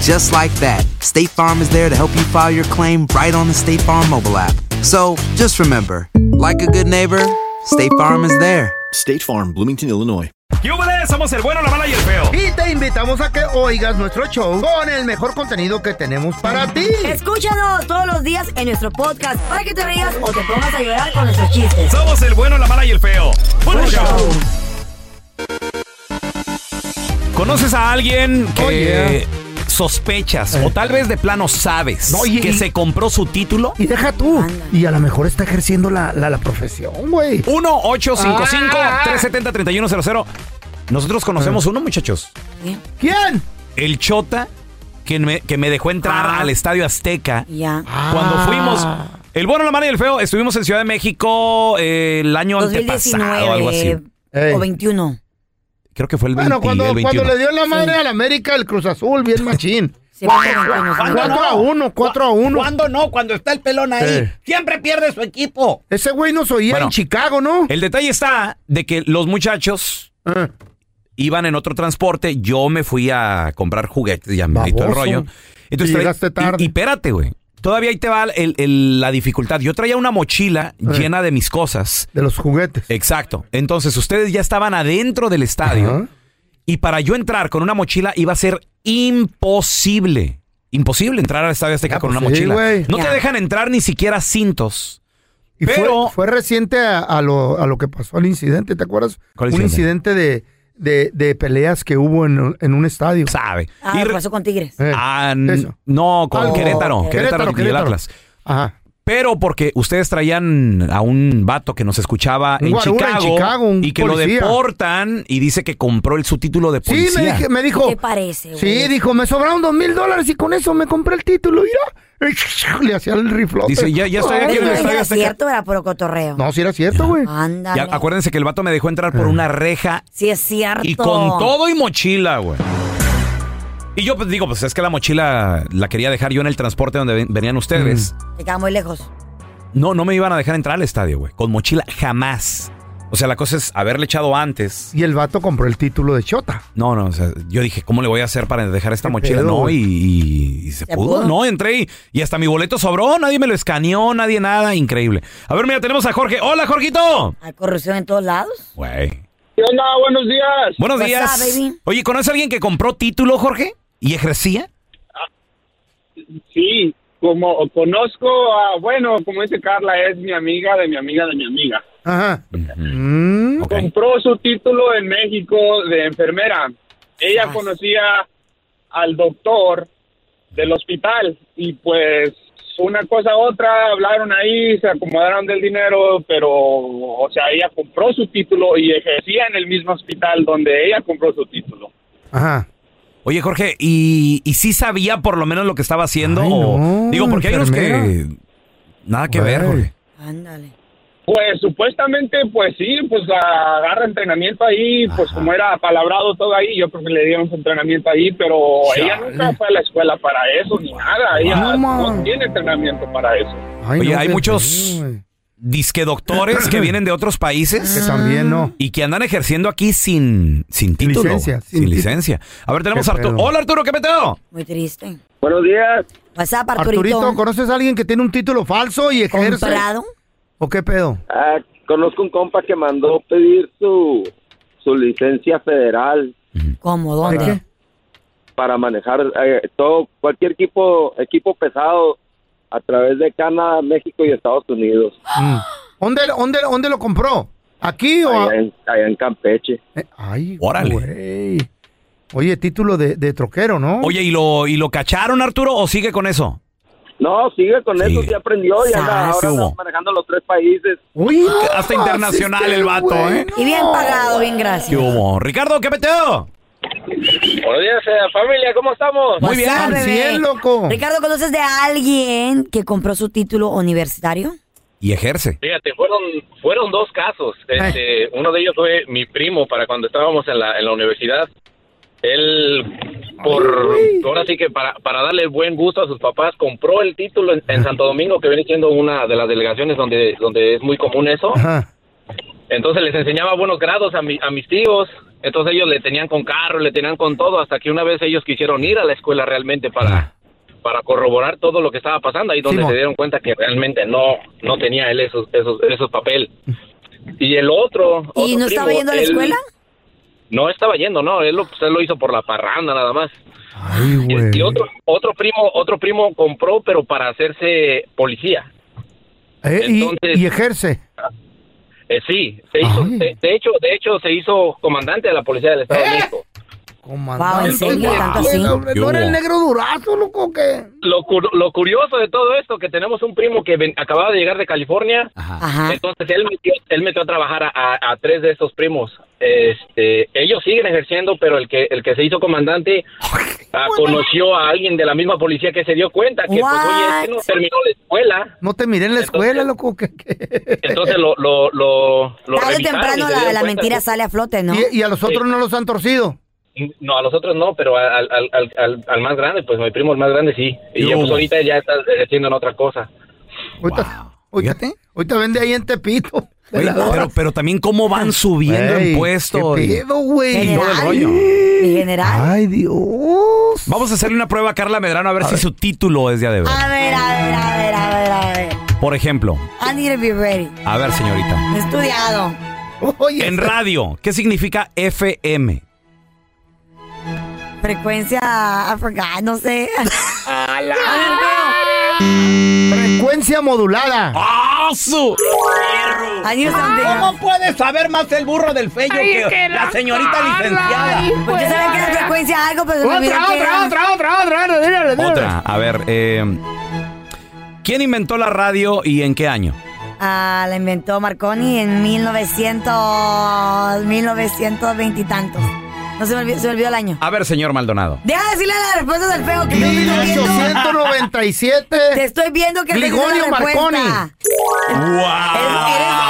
Just like that, State Farm is there to help you file your claim right on the State Farm mobile app. So just remember, like a good neighbor, State Farm is there. State Farm, Bloomington, Illinois. ¡Yúbales! Somos el bueno, la mala y el feo. Y te invitamos a que oigas nuestro show con el mejor contenido que tenemos para ti. Escúchanos todos los días en nuestro podcast para que te rías o te pongas a llorar con nuestros chistes. Somos el bueno, la mala y el feo. ¡Buen show! ¿Conoces a alguien que Oh, yeah. Sospechas o tal vez de plano sabes No, y- que se compró su título? Y deja tú. Y a lo mejor está ejerciendo la, la, la profesión, güey. 1-855-370-3100. Nosotros conocemos uno, muchachos. ¿Quién? El Chota que me, que me dejó entrar Ah. al Estadio Azteca. Ya. Cuando fuimos, el bueno, la mala y el feo, estuvimos en Ciudad de México eh, el año antepasado, algo así. 2019 o 21. Creo que fue el 20, Bueno, cuando, el 21. cuando le dio la madre al América el Cruz Azul, bien machín. Fue 21, sí. 4 a 1, 4 a 1. ¿Cuándo no? Cuando está el pelón ahí. Eh. Siempre pierde su equipo. Ese güey nos oía Bueno. en Chicago, ¿no? El detalle está de que los muchachos Ah. iban en otro transporte, yo me fui a comprar juguetes y a el Baboso. rollo. Y traí- llegaste tarde. Y, y espérate, güey. Todavía ahí te va el- el- la dificultad. Yo traía una mochila Eh. llena de mis cosas. De los juguetes. Exacto. Entonces ustedes ya estaban adentro del estadio. Ajá. Y para yo entrar con una mochila iba a ser imposible. Imposible entrar al estadio Azteca Ah, con pues una sí, mochila. No te Ya. dejan entrar ni siquiera cintos. Y Pero- fue, fue reciente a, a lo, a lo que pasó al incidente, ¿te acuerdas? ¿Cuál un incidente? incidente de, de, de peleas que hubo en, en un estadio. Sabe. Ah, Y ¿qué re- pasó con Tigres? Eh, Ah, eso. no, con Algo- Querétaro, Querétaro, Querétaro, y el Querétaro. Atlas. Ajá. Pero porque ustedes traían a un vato que nos escuchaba en guarura en Chicago, Chicago, un y que policía. lo deportan y dice que compró el, su título de Sí, policía. me, dije- me dijo. ¿Qué parece, güey? Sí, dijo, me sobraron dos mil dólares y con eso me compré el título, mira. Le hacía el riflote. Dice, ya- ya estoy aquí en el Estadio era cierto, era puro cotorreo. No, si era cierto, güey. Ándale. Ya, acuérdense que el vato me dejó entrar por una reja Sí, es cierto. y con todo y mochila, güey. Y yo pues digo, pues es que la mochila la quería dejar yo en el transporte donde ven- venían ustedes. Te queda muy lejos. No, no me iban a dejar entrar al estadio, güey. Con mochila jamás. O sea, la cosa es haberle echado antes. Y el vato compró el título de Chota. No, no, o sea, yo dije, ¿cómo le voy a hacer para dejar esta ¿Qué mochila? pedo, no, güey? y, y- y se, ¿Se pudo, pudo? no, entré y, y hasta mi boleto sobró, nadie me lo escaneó, nadie nada, increíble. A ver, mira, tenemos a Jorge. Hola, Jorgito. Hay corrupción en todos lados. Güey. ¿Qué onda? Buenos días. Buenos What's días. up, baby? Oye, ¿conoces a alguien que compró título, Jorge? ¿Y ejercía? Sí, como conozco a, bueno, como dice Carla, es mi amiga de mi amiga de mi amiga. Ajá. Mm. Compró su título en México de enfermera. Ella Ah. conocía al doctor del hospital y pues una cosa a otra, hablaron ahí, se acomodaron del dinero, pero, o sea, ella compró su título y ejercía en el mismo hospital donde ella compró su título. Ajá. Oye, Jorge, ¿y, y sí sabía por lo menos lo que estaba haciendo? Ay, o- no, digo, porque hay unos que... enfermera. Nada que ver, Güey. Jorge. Ándale. Pues supuestamente, pues sí, pues agarra entrenamiento ahí, pues como era palabrado todo ahí, yo creo que le dieron su entrenamiento ahí, pero ella nunca fue a la escuela para eso ni nada, ella No, tiene entrenamiento para eso. Ay, Oye, hay muchos-. Disque doctores que vienen de otros países. Que también no. Y que andan ejerciendo aquí sin, sin título. licencia, sin licencia. A ver, tenemos a Arturo. pedo. Hola, Arturo, ¿qué peteo? Muy triste. Buenos días. WhatsApp, Arturito. Arturito, ¿conoces a alguien que tiene un título falso y ejerce? ¿Comprado? ¿O qué pedo? Ah, conozco un compa que mandó pedir su, su licencia federal ¿Cómo? ¿De ¿Dónde? para manejar eh, todo cualquier equipo equipo pesado a través de Canadá, México y Estados Unidos. Mm. ¿Dónde, dónde, ¿Dónde lo compró? ¿Aquí o...? Allá en, allá en Campeche. Eh, Ay, Órale. güey. Oye, título de, de troquero, ¿no? Oye, ¿y lo, ¿y lo cacharon, Arturo, o sigue con eso? No, sigue con eso, Sigue. ya aprendió y anda, Sas. ahora ¿Qué anda hubo? manejando los tres países. Uy, Hasta internacional el vato. ¿eh? Y bien pagado, bien gracias. ¿Qué hubo? Ricardo, ¿qué peteo? Buenos días, eh, familia, ¿cómo estamos? Muy bien. Al cien, loco. Ricardo, ¿conoces de alguien que compró su título universitario? Y ejerce. Fíjate, fueron fueron dos casos. Este, uno de ellos fue mi primo para cuando estábamos en la, en la universidad. Él, por ahora sí que para, para darle buen gusto a sus papás, compró el título en, en Santo Domingo, que viene siendo una de las delegaciones donde, donde es muy común eso. Ajá. Entonces les enseñaba buenos grados a, mi- a mis tíos. Entonces ellos le tenían con carro, le tenían con todo, hasta que una vez ellos quisieron ir a la escuela realmente para, para corroborar todo lo que estaba pasando, ahí donde Simón. se dieron cuenta que realmente no, no tenía él esos, esos, esos papeles. Y el otro... ¿Y otro no estaba yendo a la él- escuela? No estaba yendo, no, él lo, pues, él lo hizo por la parranda nada más. Ay, Y, güey. y otro, otro primo, otro primo compró, pero para hacerse policía. Eh, y- entonces- y, ejerce. Eh, sí, se hizo, de, de hecho, de hecho se hizo comandante de la policía del Estado de México. Comandante. Wow, ¿en serio? ¿Tanto así? ¿No ¿Qué era el negro durazo, loco, que Lo, cur- lo curioso de todo esto que tenemos un primo que ven- acababa de llegar de California, Ajá. entonces él metió, él metió a trabajar a, a- a tres de esos primos. Este, ellos siguen ejerciendo, pero el que el que se hizo comandante ah, conoció a alguien de la misma policía que se dio cuenta que pues oye, este no terminó la escuela, no te miré en la escuela, loco. Entonde lo lo lo, lo Tarde o temprano la, mentira que- sale a flote, ¿no? y, y a los otros no los han torcido. No, a los otros no, pero al, al, al, al, al más grande, pues mi primo el más grande sí. Y ya, pues ahorita ya está ejerciendo en otra cosa. Ahorita, ahorita, Fíjate. ahorita vende ahí en Tepito. Oye, pero, pero también cómo van subiendo Ey, impuestos. ¿Qué y- pedo, güey? Mi general. Ay, Dios. Vamos a hacerle una prueba a Carla Medrano a ver si su título es de a de veras. A ver, a ver, a ver, a ver, a ver. Por ejemplo, I need to be ready. a ver, señorita. He estudiado. Oye, En radio, ¿qué significa FM? Frecuencia, forgot, no sé. frecuencia modulada. ¡Ah, su! ¿Cómo puede saber más el burro del fello que la señorita licenciada? Pues yo sabía que era frecuencia algo, pero Otra, otra, otra, otra, otra, otra, dile. Otra. A ver, eh, ¿quién inventó la radio y en qué año? Ah, la inventó Marconi en 1900, 1920 y tantos. No se me olvidó, se me olvidó el año. A ver, señor Maldonado. Deja de decirle la respuesta del feo que te estoy viendo. 1897. Te estoy viendo que te la respuesta. Marconi. Eres-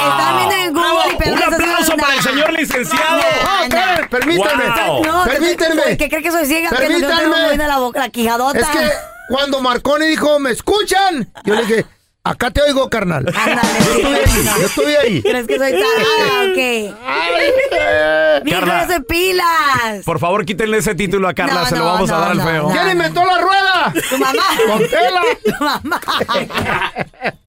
estás viendo en Google y pero Un aplauso para el señor licenciado. Ah, espérame, permíteme. Wow. No, que- Permítanme. Que, cree que soy ciega, que no, que no tengo Permítanme. la boca, la quijadota. Es que cuando Marconi dijo, ¿me escuchan? Yo le dije, acá te oigo, carnal. Ándale, Yo estuve ahí, yo estuve ahí. ¿Crees que soy tan... Ah, ok. No soy pilas. Por favor, quítenle ese título a Carla, No, se lo no, vamos a no, dar al feo. no. ¿Quién inventó la rueda? Tu mamá. Don Tela. Tu mamá.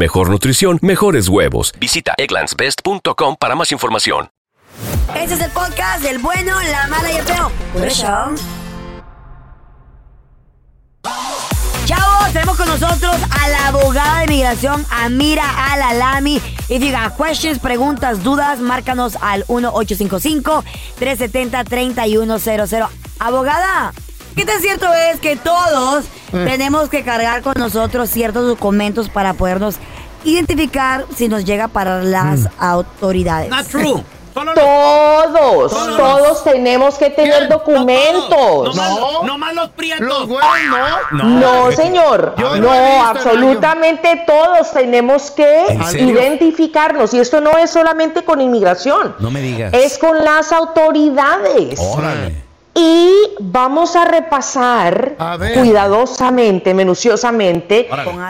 mejor nutrición, mejores huevos. Visita egglandsbest.com para más información. Este es el podcast del bueno, la mala y el feo. Por eso. Chavos, tenemos con nosotros a la abogada de migración, Amira Alalami. Y diga, questions, preguntas, dudas, márcanos al 1-855-370-3100. Abogada, ¿qué tan cierto es que todos Eh. tenemos que cargar con nosotros ciertos documentos para podernos identificar si nos llega para las autoridades? Not true. Solo Todos, Todos. todos tenemos que tener documentos. No, no más los prietos. Los güeyes no. No, señor. Yo no No, absolutamente todos tenemos que identificarnos. Y esto no es solamente con inmigración, No me digas. es con las autoridades. Órale. Y vamos a repasar A cuidadosamente, minuciosamente,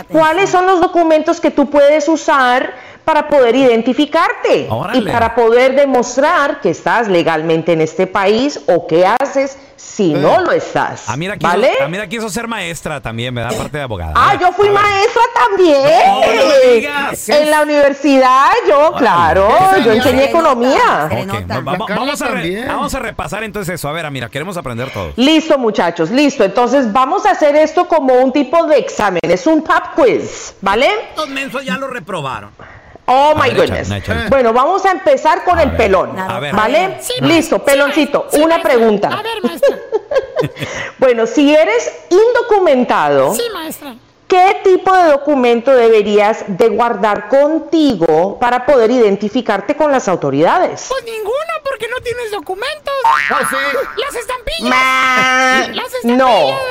cuáles son los documentos que tú puedes usar para poder identificarte Órale. y para poder demostrar que estás legalmente en este país o qué haces si no lo estás. A mira, quiso, ¿Vale? a mira quiso ser maestra también, me da parte de abogada. Ah, yo fui maestra también. No, no me digas. En la universidad, yo, claro, ¿Qué yo enseñé economía. Se Ok, nota. va- va- La Carla vamos, a re- también. vamos a repasar entonces eso. A ver, mira, queremos aprender todo. Listo, muchachos, listo. Entonces vamos a hacer esto como un tipo de examen. Es un pop quiz, ¿vale? Estos mensos ya lo reprobaron. Oh A my ver, goodness. échale, échale. Bueno, vamos a empezar con el pelón. A ver. ¿Vale? Sí, Listo, peloncito. Una pregunta. A ver, maestra. Bueno, si eres indocumentado, Sí, maestra. ¿Qué tipo de documento deberías de guardar contigo para poder identificarte con las autoridades? Pues ninguno, porque no tienes documentos. Ah, sí. Las estampillas. Ma- Las estampillas.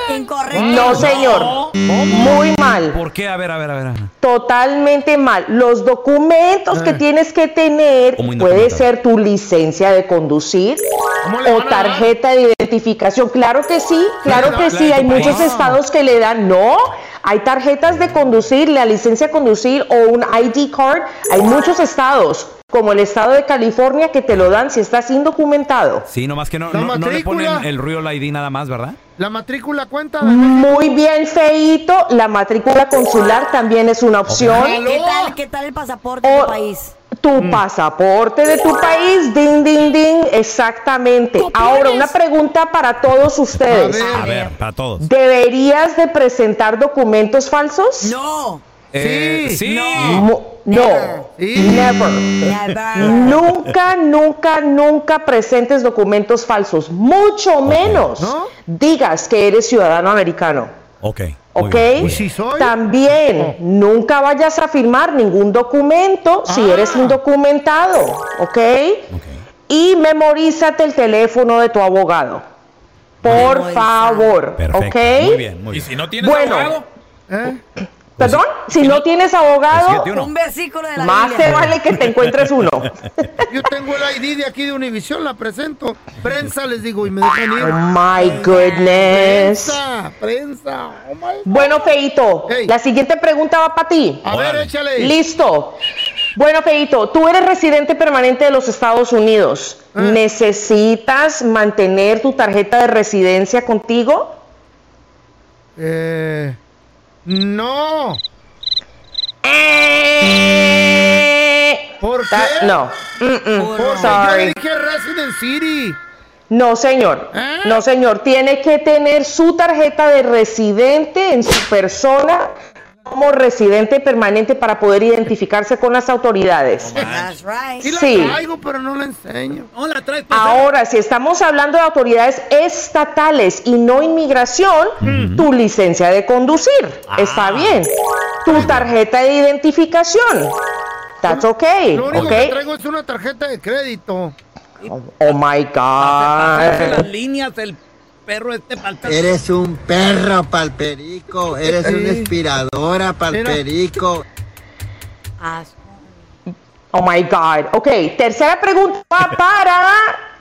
No, Incorrecto. no señor. Muy mal. ¿Por qué? A ver, a ver, a ver. Totalmente mal. Los documentos que tienes que tener puede ser tu licencia de conducir ¿Cómo le o tarjeta de identificación. Claro que sí, claro la- que sí. Hay muchos estados que le dan no. Hay tarjetas de conducir, la licencia de conducir o un ID card. Hay muchos estados, como el estado de California, que te lo dan si estás indocumentado. Sí, nomás que no, La no, no le matrícula. ponen el Real ID nada más, ¿verdad? La matrícula cuenta. Muy bien, feito. La matrícula consular también es una opción. ¿Qué tal, ¿Qué tal el pasaporte de O- tu país? Tu pasaporte de tu país, ding, ding, ding, exactamente. Ahora, una pregunta para todos ustedes. A A ver, para todos. ¿Deberías de presentar documentos falsos? No. Eh, sí. No. Never. Never. Nunca, nunca, nunca presentes documentos falsos. Mucho menos ¿No? digas que eres ciudadano americano. Ok. ¿Ok? ¿Y bien. si soy? También, nunca vayas a firmar ningún documento si Ah. eres indocumentado, ¿ok? Y memorízate el teléfono de tu abogado. Por favor, Perfecto. ¿ok? Muy bien, muy Y bien. si no tienes Bueno. abogado, ¿Eh? Perdón, si no tienes abogado, Siete, uno. Un versículo de la más te vale que te encuentres uno. Yo tengo el ID de aquí de Univision, la presento. Prensa, les digo, y me dejan ir. Oh my goodness. Prensa, prensa. Oh my Bueno, Feito, Hey. la siguiente pregunta va para ti. A ver, échale. Listo. Bueno, Feito, tú eres residente permanente de los Estados Unidos. Ah. ¿Necesitas mantener tu tarjeta de residencia contigo? Eh, no. ¿Por qué? Ta- no. Mm-mm. Porque yo Sorry. dije Resident City. No, señor. ¿Eh? No, señor. Tiene que tener su tarjeta de residente en su persona como residente permanente para poder identificarse con las autoridades. That's right. Sí la traigo, pero no la enseño. no la traes para Ahora, si estamos hablando de autoridades estatales y no inmigración, tu licencia de conducir está bien. Tu tarjeta de identificación. That's okay, Lo único que okay. traigo es una tarjeta de crédito. Oh my hacerse las God. líneas el perro este palpero. Eres un perro palperico, eres una inspiradora palperico. Oh my God. Ok, tercera pregunta va para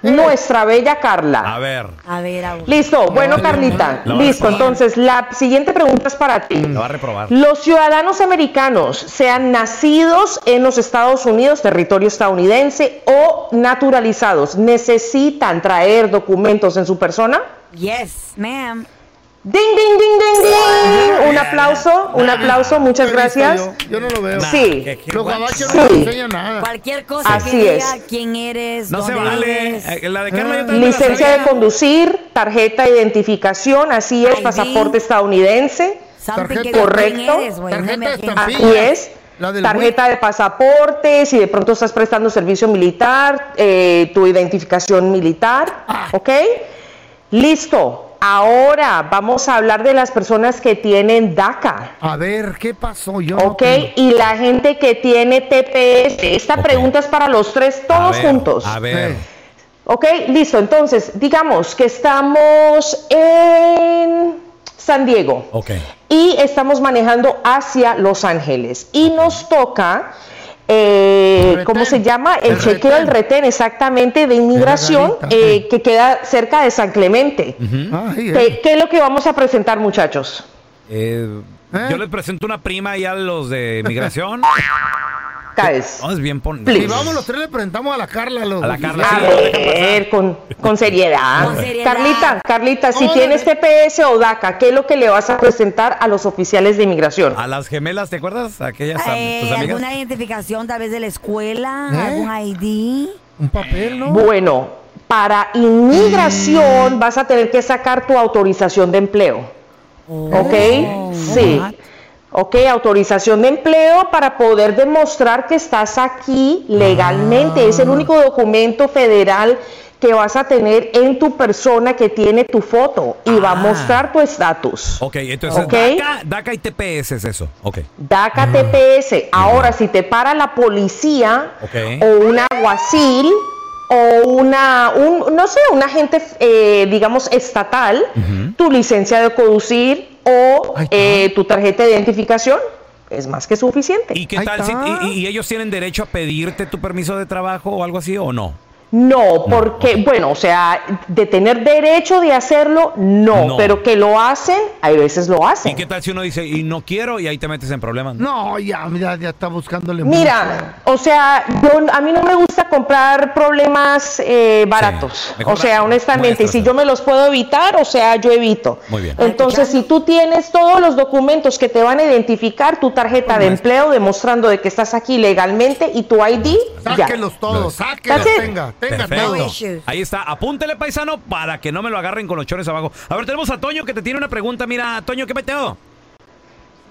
nuestra bella Carla. A ver. a ver, a ver. Listo, bueno Carlita, listo. Entonces, la siguiente pregunta es para ti. La va a reprobar. Los ciudadanos americanos, sean nacidos en los Estados Unidos, territorio estadounidense, o naturalizados, necesitan traer documentos en su persona. Yes, ma'am. Ding, ding, ding, ding, ding. Un aplauso, un aplauso, muchas gracias. Yo no lo veo. Sí. Los gabachos no enseñan nada. Cualquier cosa Así que diga es. quién eres, No se vale. Eh, La de Carla yo también Licencia de conducir, tarjeta de identificación, así es, ID. pasaporte estadounidense. Tarjeta- diga Correcto. eres. Tarjeta. Así es. La del Tarjeta de pasaporte, si de pronto estás prestando servicio militar, eh, tu identificación militar, Ah. ¿ok? Listo. Ahora vamos a hablar de las personas que tienen DACA, A ver, ¿qué pasó? Yo ¿ok? Y la gente que tiene TPS. Esta pregunta es para los tres, A todos ver, juntos. A ver. Ok, listo. Entonces, digamos que estamos en San Diego Ok. y estamos manejando hacia Los Ángeles y nos toca, eh. ¿cómo se llama? El, El chequeo del retén. retén exactamente de inmigración eh, que queda cerca de San Clemente. Ay, eh. ¿Qué, qué es lo que vamos a presentar, muchachos? Eh, ¿Eh? Yo les presento una prima y a los de migración. Guys, No, es bien. Si vamos los tres le presentamos a la Carla. Los A la Carla, a ver, con, con seriedad. Con seriedad. Carlita, Carlita, si tienes TPS o DACA, ¿qué es lo que le vas a presentar a los oficiales de inmigración? A las gemelas, ¿te acuerdas? Aquellas Eh, tus amigas. ¿Alguna identificación tal vez de la escuela? ¿Eh? ¿Algún ID? Un papel, ¿no? Bueno, para inmigración vas a tener que sacar tu autorización de empleo. ¿Ok? Sí. Ok, autorización de empleo para poder demostrar que estás aquí legalmente. Es el único documento federal que vas a tener en tu persona que tiene tu foto y va a Ah. mostrar tu estatus. Ok, entonces Ok. DACA, DACA y TPS es eso. Ok. DACA TPS. Ahora, si te para la policía o un aguacil o una, un, no sé, un agente, eh, digamos, estatal, tu licencia de conducir o eh, tu tarjeta de identificación es más que suficiente. ¿Y qué tal si y, y ellos tienen derecho a pedirte tu permiso de trabajo o algo así o no? No, porque, bueno, o sea, de tener derecho de hacerlo, no, No. pero que lo hacen, hay veces lo hacen. ¿Y qué tal si uno dice y no quiero y ahí te metes en problemas? No, ya, mira, ya está buscándole Mira, o sea, yo, a mí no me gusta comprar problemas eh, baratos. o sea, honestamente, y si yo me los puedo evitar, o sea, yo evito. Muy bien. Entonces, si tú tienes todos los documentos que te van a identificar, tu tarjeta de empleo demostrando de que estás aquí legalmente y tu ID, ya. Sáquelos todos, sáquelos, tenga Perfecto. Ahí está. Apúntele, paisano, para que no me lo agarren con los chones abajo. A ver, tenemos a Toño que te tiene una pregunta. Mira, Toño, ¿qué peteo?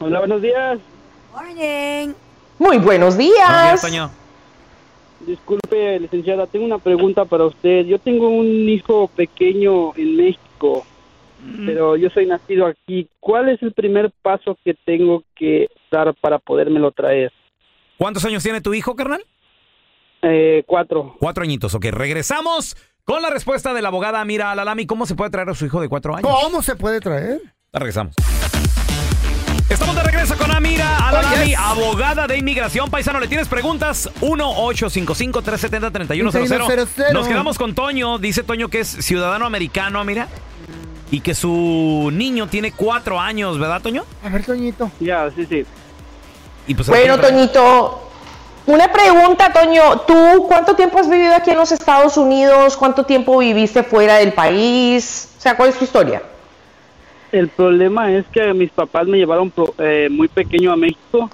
Hola, buenos días. Morning. Muy buenos Buenos días, días. Toño. Disculpe, licenciada, tengo una pregunta para usted. Yo tengo un hijo pequeño en México, pero yo soy nacido aquí. ¿Cuál es el primer paso que tengo que dar para podérmelo traer? ¿Cuántos años tiene tu hijo, carnal? Eh, cuatro. Cuatro añitos. Ok, regresamos con la respuesta de la abogada Mira Alalami. ¿Cómo se puede traer a su hijo de cuatro años? ¿Cómo se puede traer? Regresamos. Estamos de regreso con Amira Alalami, abogada de inmigración. Paisano, ¿le tienes preguntas? 1-855-370-3100. Nos quedamos con Toño. Dice Toño que es ciudadano americano, Amira. Y que su niño tiene cuatro años, ¿verdad, Toño? A ver, Toñito. Ya, sí, sí. Y pues, Bueno. Toñito, una pregunta, Toño. ¿Tú cuánto tiempo has vivido aquí en los Estados Unidos? ¿Cuánto tiempo viviste fuera del país? O sea, ¿cuál es tu historia? El problema es que mis papás me llevaron pro- eh, muy pequeño a México,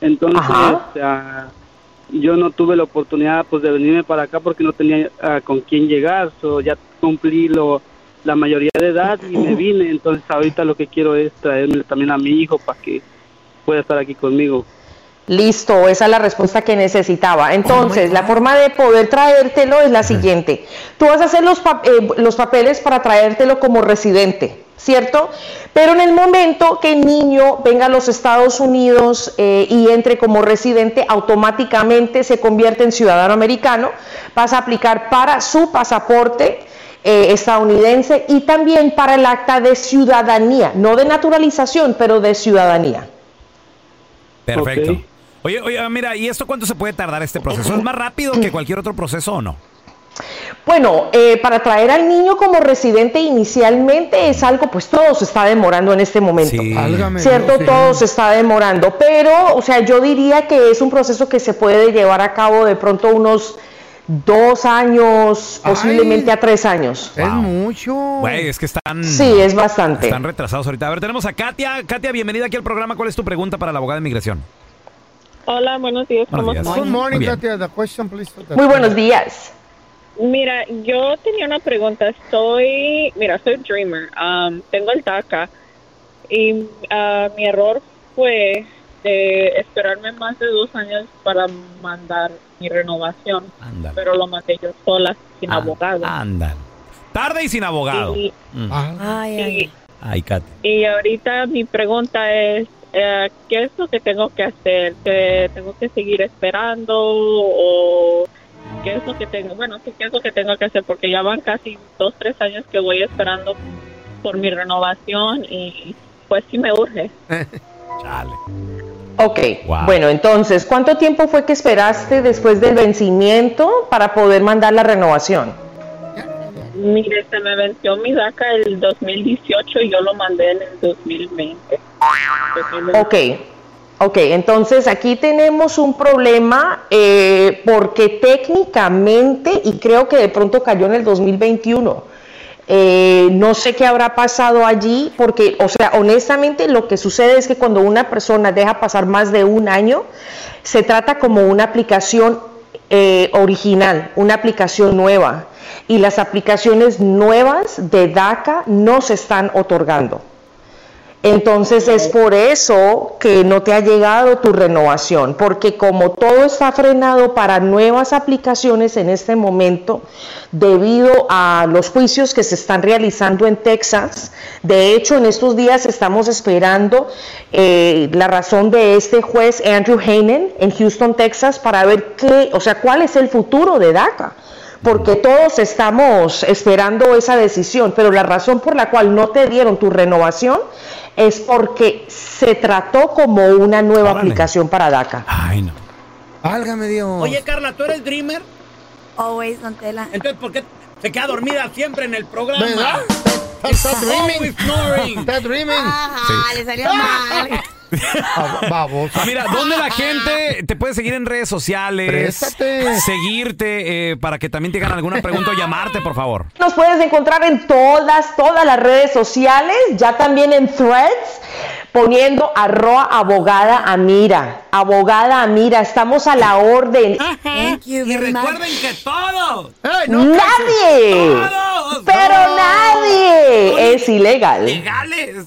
entonces ah, yo no tuve la oportunidad pues de venirme para acá porque no tenía ah, con quién llegar, so, ya cumplí lo, la mayoría de edad y me vine, entonces ahorita lo que quiero es traerme también a mi hijo para que pueda estar aquí conmigo. Listo, esa es la respuesta que necesitaba. Entonces, la forma de poder traértelo es la siguiente. Tú vas a hacer los, pa- eh, los papeles para traértelo como residente, ¿cierto? Pero en el momento que el niño venga a los Estados Unidos eh, y entre como residente, automáticamente se convierte en ciudadano americano. Vas a aplicar para su pasaporte eh, estadounidense y también para el acta de ciudadanía, no de naturalización, pero de ciudadanía. Perfecto. Oye, oye, mira, ¿y esto cuánto se puede tardar este proceso? ¿Es más rápido que cualquier otro proceso o no? Bueno, eh, para traer al niño como residente inicialmente es algo, pues todo se está demorando en este momento. Válgame ¿Cierto? Sí. Todo se está demorando. Pero, o sea, yo diría que es un proceso que se puede llevar a cabo de pronto unos dos años, posiblemente a tres años. Es mucho. Güey, es que están... Sí, es bastante. Están retrasados ahorita. A ver, tenemos a Katia. Katia, bienvenida aquí al programa. ¿Cuál es tu pregunta para la abogada de inmigración? Hola, buenos días. Buenos ¿Cómo días. están? Good morning, Muy bien. Katia. The question, please. Muy buenos días. Mira, yo tenía una pregunta. Estoy, mira, soy Dreamer. Um, tengo el DACA y ah, mi error fue de esperarme más de dos años para mandar mi renovación, pero lo mandé yo sola, sin Ah, abogado. Ándale. Tarde y sin abogado. Y, Mm. Ay, ay. Ay, Katia. y ahorita mi pregunta es, eh, ¿qué es lo que tengo que hacer? ¿Que tengo que seguir esperando o qué es lo que tengo? Bueno, ¿qué es lo que tengo que hacer? Porque ya van casi dos, tres años que voy esperando por mi renovación y pues sí me urge. Chale. Ok, Wow. bueno, entonces, ¿cuánto tiempo fue que esperaste después del vencimiento para poder mandar la renovación? Mire, se me venció mi DACA el 2018 y yo lo mandé en el 2020. Ok, ok, entonces aquí tenemos un problema eh, porque técnicamente, y creo que de pronto cayó en el 2021, eh, no sé qué habrá pasado allí, porque, o sea, honestamente lo que sucede es que cuando una persona deja pasar más de un año, se trata como una aplicación eh, original, una aplicación nueva, y las aplicaciones nuevas de DACA no se están otorgando. Entonces es por eso que no te ha llegado tu renovación, porque como todo está frenado para nuevas aplicaciones en este momento, debido a los juicios que se están realizando en Texas, de hecho en estos días estamos esperando eh, la razón de este juez Andrew Hanen en Houston, Texas, para ver qué, o sea, cuál es el futuro de DACA porque todos estamos esperando esa decisión, pero la razón por la cual no te dieron tu renovación es porque se trató como una nueva Órale. aplicación para DACA. Ay, no. Válgame Dios. Oye, Carla, ¿tú eres Dreamer? Always, don Tela. Entonces, ¿por qué se queda dormida siempre en el programa? ¿Verdad? Está dreaming. Está dreaming. Ajá, le salió mal. Ah, Baboso. Ah, mira, ¿dónde la gente te puede seguir en redes sociales? Préstate. Seguirte eh, para que también te hagan alguna pregunta o llamarte, por favor. Nos puedes encontrar en todas, todas las redes sociales, ya también en threads, poniendo arroba abogada Amira. Abogada Amira, estamos a la orden. Thank you Y much. recuerden que todos, Ey, no, Nadie, todos, pero todos nadie es ilegal. legales.